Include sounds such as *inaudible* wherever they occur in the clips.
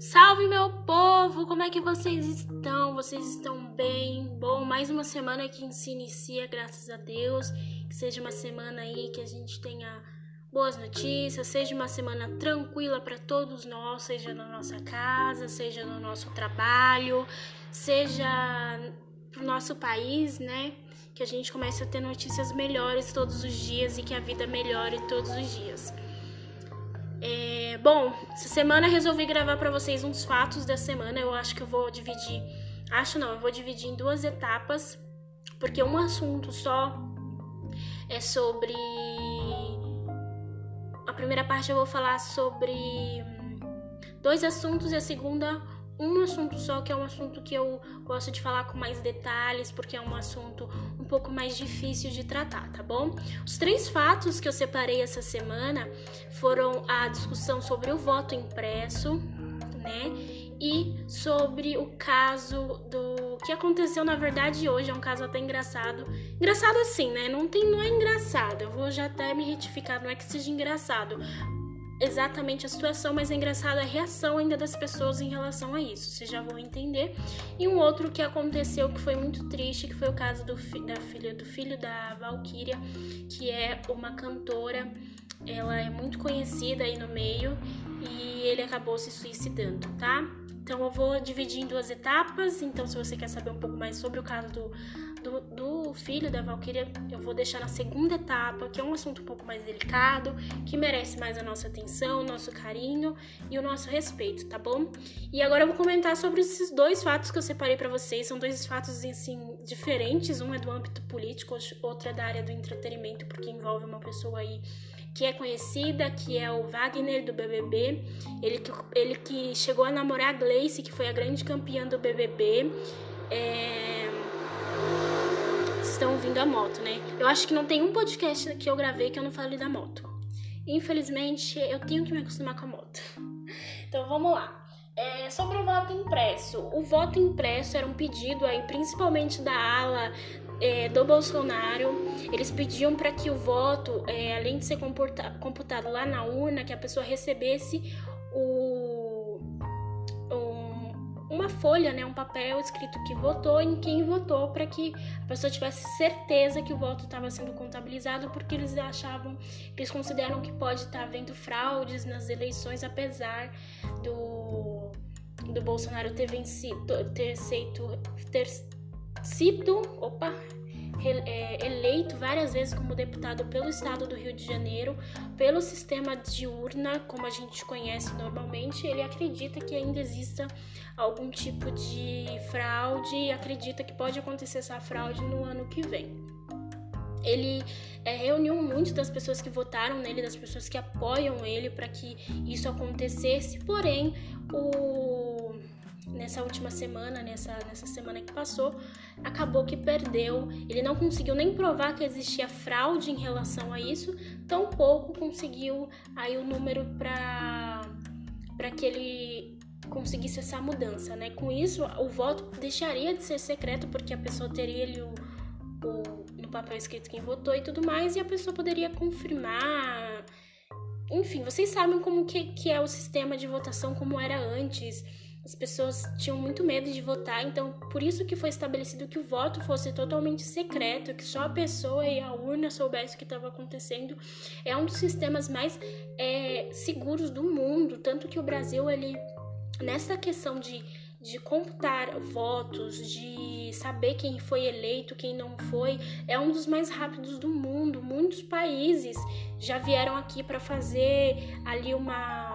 Salve meu povo, como é que vocês estão? Vocês estão bem? Bom, mais uma semana que se inicia, graças a Deus. Que seja uma semana aí que a gente tenha boas notícias, seja uma semana tranquila para todos nós, seja na nossa casa, seja no nosso trabalho, seja pro nosso país, né? Que a gente comece a ter notícias melhores todos os dias e que a vida melhore todos os dias. É, bom, essa semana resolvi gravar para vocês uns fatos da semana. Eu acho que eu vou dividir, acho não, eu vou dividir em duas etapas, porque um assunto só é sobre a primeira parte eu vou falar sobre dois assuntos e a segunda um assunto só, que é um assunto que eu gosto de falar com mais detalhes, porque é um assunto um pouco mais difícil de tratar, tá bom? Os três fatos que eu separei essa semana foram a discussão sobre o voto impresso, né? E sobre o caso do que aconteceu na verdade hoje, é um caso até engraçado. Engraçado assim, né? Não tem não é engraçado. Eu vou já até me retificar, não é que seja engraçado, exatamente a situação, mas é engraçado a reação ainda das pessoas em relação a isso. Vocês já vão entender. E um outro que aconteceu que foi muito triste, que foi o caso do da filha do filho da Valkyria, que é uma cantora. Ela é muito conhecida aí no meio e ele acabou se suicidando, tá? Então eu vou dividir em duas etapas. Então, se você quer saber um pouco mais sobre o caso do do, do filho da Valkyria eu vou deixar na segunda etapa, que é um assunto um pouco mais delicado, que merece mais a nossa atenção, o nosso carinho e o nosso respeito, tá bom? E agora eu vou comentar sobre esses dois fatos que eu separei para vocês. São dois fatos assim diferentes, um é do âmbito político, outro é da área do entretenimento, porque envolve uma pessoa aí que é conhecida, que é o Wagner do BBB. Ele que, ele que chegou a namorar a Gleice, que foi a grande campeã do BBB. É estão ouvindo a moto, né? Eu acho que não tem um podcast que eu gravei que eu não falei da moto. Infelizmente, eu tenho que me acostumar com a moto. *laughs* Então vamos lá. É, sobre o voto impresso. O voto impresso era um pedido aí, principalmente da ala é, do Bolsonaro. Eles pediam para que o voto, é, além de ser computado lá na urna, que a pessoa recebesse o folha, né, um papel escrito que votou em quem votou para que a pessoa tivesse certeza que o voto estava sendo contabilizado, porque eles achavam, eles consideram que pode estar tá havendo fraudes nas eleições, apesar do, do Bolsonaro ter vencido, ter sido, ter sido, opa, eleito várias vezes como deputado pelo estado do Rio de Janeiro, pelo sistema de urna, como a gente conhece normalmente, ele acredita que ainda exista algum tipo de fraude e acredita que pode acontecer essa fraude no ano que vem. Ele é, reuniu muitas das pessoas que votaram nele, das pessoas que apoiam ele para que isso acontecesse, porém, o nessa última semana, nessa, nessa semana que passou, acabou que perdeu. Ele não conseguiu nem provar que existia fraude em relação a isso, tampouco conseguiu aí o número para que ele conseguisse essa mudança, né? Com isso, o voto deixaria de ser secreto porque a pessoa teria ali o, o no papel escrito quem votou e tudo mais e a pessoa poderia confirmar. Enfim, vocês sabem como que, que é o sistema de votação como era antes as pessoas tinham muito medo de votar, então por isso que foi estabelecido que o voto fosse totalmente secreto, que só a pessoa e a urna soubessem o que estava acontecendo. É um dos sistemas mais é, seguros do mundo, tanto que o Brasil ele nessa questão de de computar votos, de saber quem foi eleito, quem não foi, é um dos mais rápidos do mundo. Muitos países já vieram aqui para fazer ali uma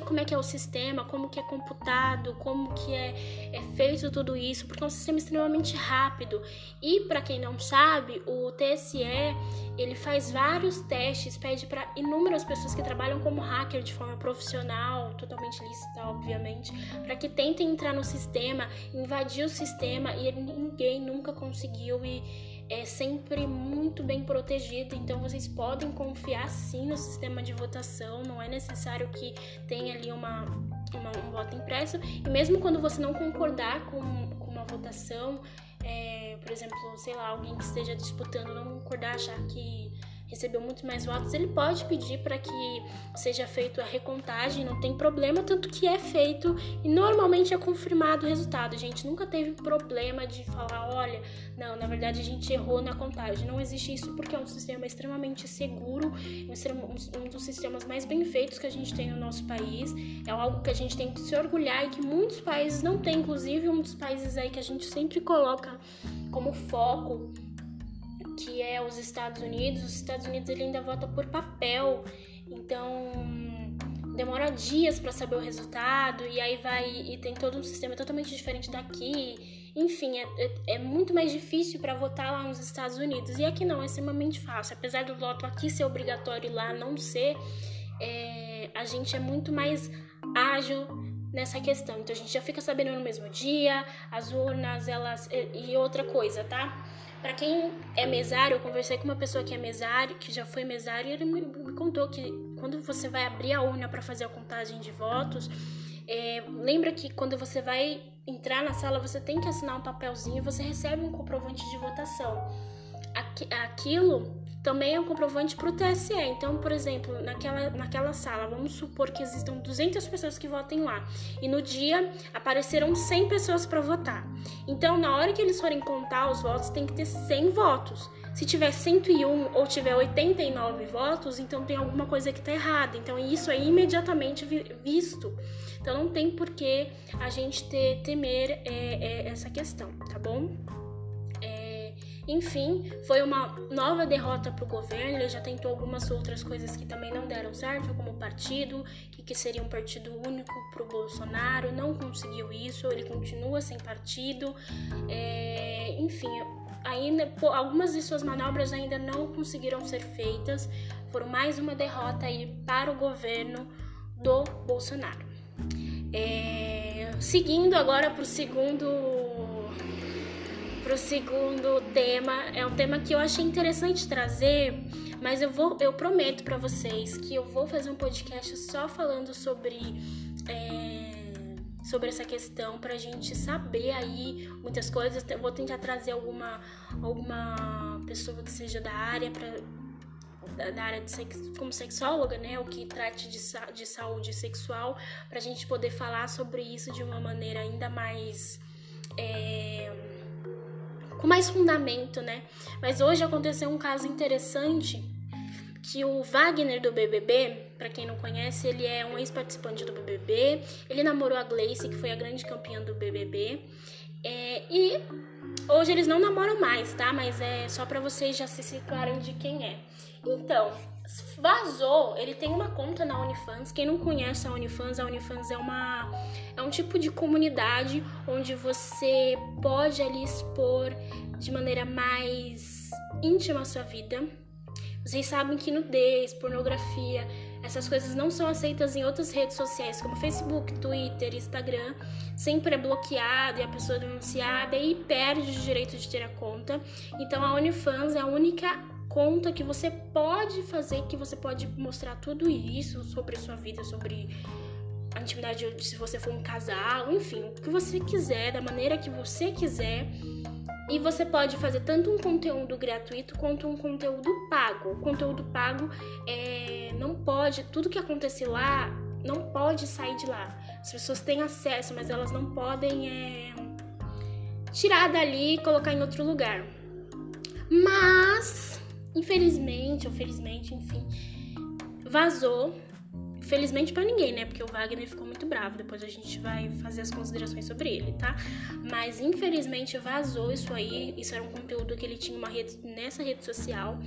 como é que é o sistema, como que é computado, como que é, é feito tudo isso, porque é um sistema extremamente rápido. E para quem não sabe, o TSE ele faz vários testes, pede para inúmeras pessoas que trabalham como hacker de forma profissional, totalmente lícita, obviamente, para que tentem entrar no sistema, invadir o sistema e ninguém nunca conseguiu e é sempre muito bem protegido, então vocês podem confiar sim no sistema de votação, não é necessário que tenha ali uma, uma um voto impresso, e mesmo quando você não concordar com, com uma votação, é, por exemplo, sei lá, alguém que esteja disputando não concordar, achar que recebeu muito mais votos, ele pode pedir para que seja feita a recontagem, não tem problema, tanto que é feito e normalmente é confirmado o resultado. A gente nunca teve problema de falar, olha, não, na verdade a gente errou na contagem. Não existe isso porque é um sistema extremamente seguro, um dos sistemas mais bem feitos que a gente tem no nosso país. É algo que a gente tem que se orgulhar e que muitos países não têm, inclusive um dos países aí que a gente sempre coloca como foco que é os Estados Unidos. Os Estados Unidos ele ainda vota por papel, então demora dias para saber o resultado e aí vai e tem todo um sistema totalmente diferente daqui. Enfim, é, é, é muito mais difícil para votar lá nos Estados Unidos. E aqui não, é extremamente fácil. Apesar do voto aqui ser obrigatório e lá não ser, é, a gente é muito mais ágil nessa questão. Então a gente já fica sabendo no mesmo dia, as urnas, elas. E, outra coisa, tá? Para quem é mesário, eu conversei com uma pessoa que é mesário, que já foi mesário, e ele me, me contou que quando você vai abrir a urna para fazer a contagem de votos, é, lembra que quando você vai entrar na sala, você tem que assinar um papelzinho e você recebe um comprovante de votação. Aquilo também é um comprovante para o TSE. Então, por exemplo, naquela, naquela sala, vamos supor que existam 200 pessoas que votem lá. E no dia apareceram 100 pessoas para votar. Então, na hora que eles forem contar os votos, tem que ter 100 votos. Se tiver 101 ou tiver 89 votos, então tem alguma coisa que está errada. Então, isso é imediatamente visto. Então, não tem por que a gente ter, temer é, é, essa questão, tá bom? Enfim, foi uma nova derrota para o governo. Ele já tentou algumas outras coisas que também não deram certo, como o partido, que, que seria um partido único para o Bolsonaro. Não conseguiu isso, ele continua sem partido. É, enfim, ainda algumas de suas manobras ainda não conseguiram ser feitas. Por mais uma derrota aí para o governo do Bolsonaro. É, seguindo agora para o segundo para o segundo tema. É um tema que eu achei interessante trazer, mas eu vou, eu prometo para vocês que eu vou fazer um podcast só falando sobre é, sobre essa questão para a gente saber aí muitas coisas. Eu vou tentar trazer alguma alguma pessoa que seja da área para da área de sex, como sexóloga, né, o que trate de, de saúde sexual, para a gente poder falar sobre isso de uma maneira ainda mais é, com mais fundamento, né? Mas hoje aconteceu um caso interessante que o Wagner do BBB, para quem não conhece, ele é um ex-participante do BBB. Ele namorou a Gleice, que foi a grande campeã do BBB. É, e hoje eles não namoram mais, tá? Mas é só para vocês já se situarem de quem é. Então, vazou, ele tem uma conta na OnlyFans. Quem não conhece a OnlyFans, a OnlyFans é uma é um tipo de comunidade onde você pode ali expor de maneira mais íntima a sua vida. Vocês sabem que nudez, pornografia, essas coisas não são aceitas em outras redes sociais como Facebook, Twitter, Instagram. Sempre é bloqueado e a pessoa é denunciada e perde o direito de ter a conta. Então a OnlyFans é a única conta que você pode fazer, que você pode mostrar tudo isso sobre a sua vida, sobre a intimidade se você for um casal, enfim, o que você quiser, da maneira que você quiser. E você pode fazer tanto um conteúdo gratuito quanto um conteúdo pago. O conteúdo pago é, não pode, tudo que acontecer lá não pode sair de lá. As pessoas têm acesso, mas elas não podem é, tirar dali e colocar em outro lugar. Mas infelizmente, ou felizmente, enfim, vazou. Felizmente para ninguém, né? Porque o Wagner ficou muito bravo. Depois a gente vai fazer as considerações sobre ele, tá? Mas infelizmente vazou isso aí. Isso era um conteúdo que ele tinha uma rede, nessa rede social.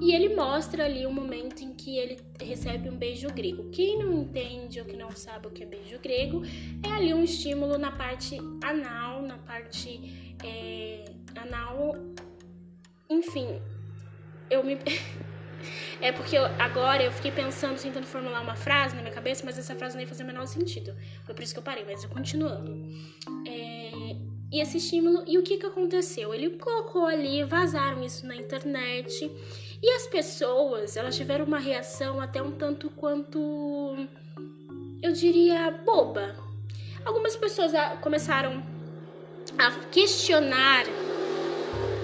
E ele mostra ali o um momento em que ele recebe um beijo grego. Quem não entende ou que não sabe o que é beijo grego, é ali um estímulo na parte anal, na parte é, anal. Enfim, eu me. *laughs* é porque eu, agora eu fiquei pensando, tentando formular uma frase na minha cabeça, mas essa frase não ia fazer o menor sentido. Foi por isso que eu parei, mas eu continuando. É, e esse estímulo, e o que que aconteceu? Ele colocou ali, vazaram isso na internet, e as pessoas, elas tiveram uma reação até um tanto quanto, eu diria, boba. Algumas pessoas começaram a questionar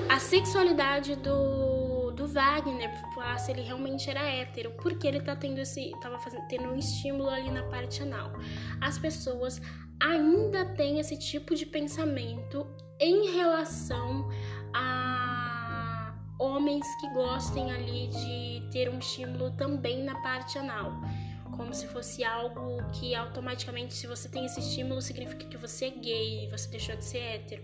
a sexualidade do Wagner falar se ele realmente era hétero, porque ele tá tendo esse. tava fazendo, tendo um estímulo ali na parte anal. As pessoas ainda têm esse tipo de pensamento em relação a homens que gostem ali de ter um estímulo também na parte anal. Como se fosse algo que automaticamente, se você tem esse estímulo, significa que você é gay, você deixou de ser hétero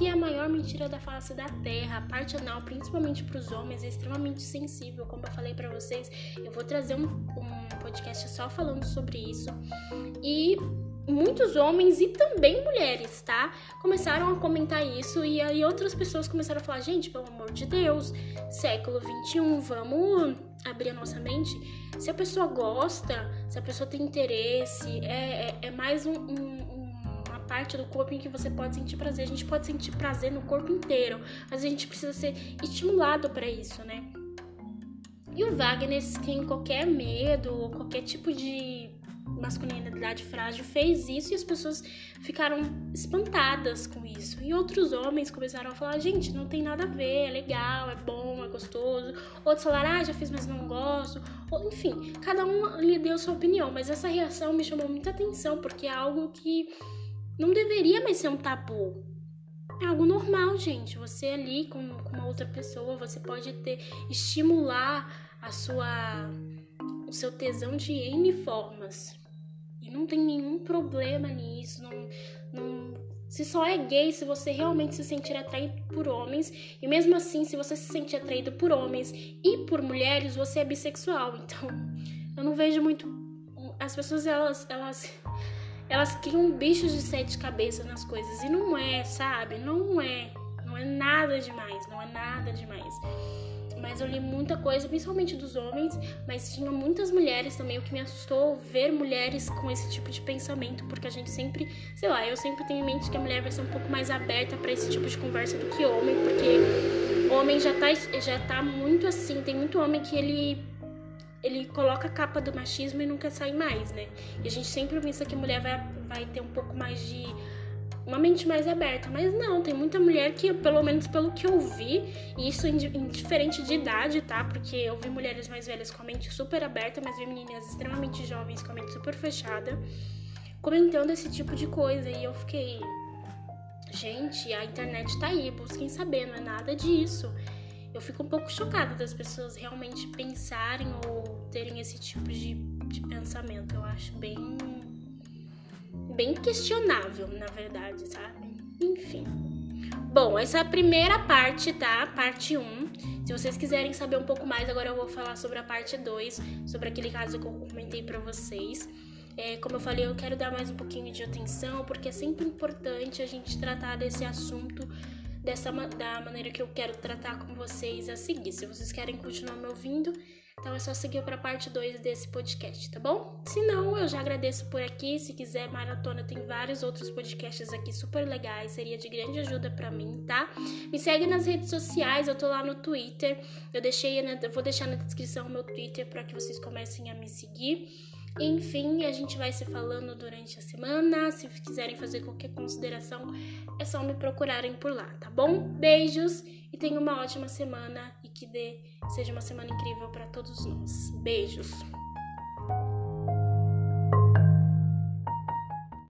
que é a maior mentira da face da Terra. A parte anal, principalmente para os homens, é extremamente sensível. Como eu falei para vocês, eu vou trazer um, um podcast só falando sobre isso. E muitos homens e também mulheres, tá? Começaram a comentar isso e aí outras pessoas começaram a falar: gente, pelo amor de Deus, século 21, vamos abrir a nossa mente. Se a pessoa gosta, se a pessoa tem interesse, é, é, é mais um, um parte do corpo em que você pode sentir prazer. A gente pode sentir prazer no corpo inteiro, mas a gente precisa ser estimulado para isso, né? E o Wagner, sem qualquer medo ou qualquer tipo de masculinidade frágil, fez isso e as pessoas ficaram espantadas com isso. E outros homens começaram a falar: gente, não tem nada a ver, é legal, é bom, é gostoso. Outros falaram: ah, já fiz, mas não gosto. Ou, enfim, cada um lhe deu sua opinião, mas essa reação me chamou muita atenção porque é algo que não deveria mais ser um tabu. É algo normal, gente. Você ali com, com uma outra pessoa, você pode ter estimular a sua o seu tesão de N formas. E não tem nenhum problema nisso. Não, não, se só é gay se você realmente se sentir atraído por homens. E mesmo assim, se você se sentir atraído por homens e por mulheres, você é bissexual. Então, eu não vejo muito. As pessoas, elas, elas elas criam bichos de sete cabeças nas coisas. E não é, sabe? Não é. Não é nada demais. Não é nada demais. Mas eu li muita coisa, principalmente dos homens, mas tinha muitas mulheres também. O que me assustou ver mulheres com esse tipo de pensamento, porque a gente sempre, sei lá, eu sempre tenho em mente que a mulher vai ser um pouco mais aberta para esse tipo de conversa do que homem, porque homem já tá, já tá muito assim. Tem muito homem que ele ele coloca a capa do machismo e quer sair mais, né? E a gente sempre pensa que a mulher vai, vai ter um pouco mais de. uma mente mais aberta. Mas não, tem muita mulher que, pelo menos pelo que eu vi, e isso indiferente de idade, tá? Porque eu vi mulheres mais velhas com a mente super aberta, mas vi meninas extremamente jovens com a mente super fechada, comentando esse tipo de coisa. E eu fiquei. Gente, a internet tá aí, busquem saber, não é nada disso eu fico um pouco chocada das pessoas realmente pensarem ou terem esse tipo de, de pensamento. Eu acho bem. bem questionável, na verdade, sabe? Enfim. Bom, essa é a primeira parte, tá? Parte 1. Se vocês quiserem saber um pouco mais, agora eu vou falar sobre a parte 2, sobre aquele caso que eu comentei para vocês. É, como eu falei, eu quero dar mais um pouquinho de atenção, porque é sempre importante a gente tratar desse assunto dessa da maneira que eu quero tratar com vocês a seguir. Se vocês querem continuar me ouvindo, então é só seguir para a parte 2 desse podcast, tá bom? Se não, eu já agradeço por aqui. Se quiser maratona, tem vários outros podcasts aqui super legais, seria de grande ajuda para mim, tá? Me segue nas redes sociais, eu tô lá no Twitter. Eu deixei, eu vou deixar na descrição o meu Twitter para que vocês comecem a me seguir. Enfim, a gente vai se falando durante a semana. Se quiserem fazer qualquer consideração, é só me procurarem por lá, tá bom? Beijos e tenham uma ótima semana e que dê seja uma semana incrível para todos nós. Beijos.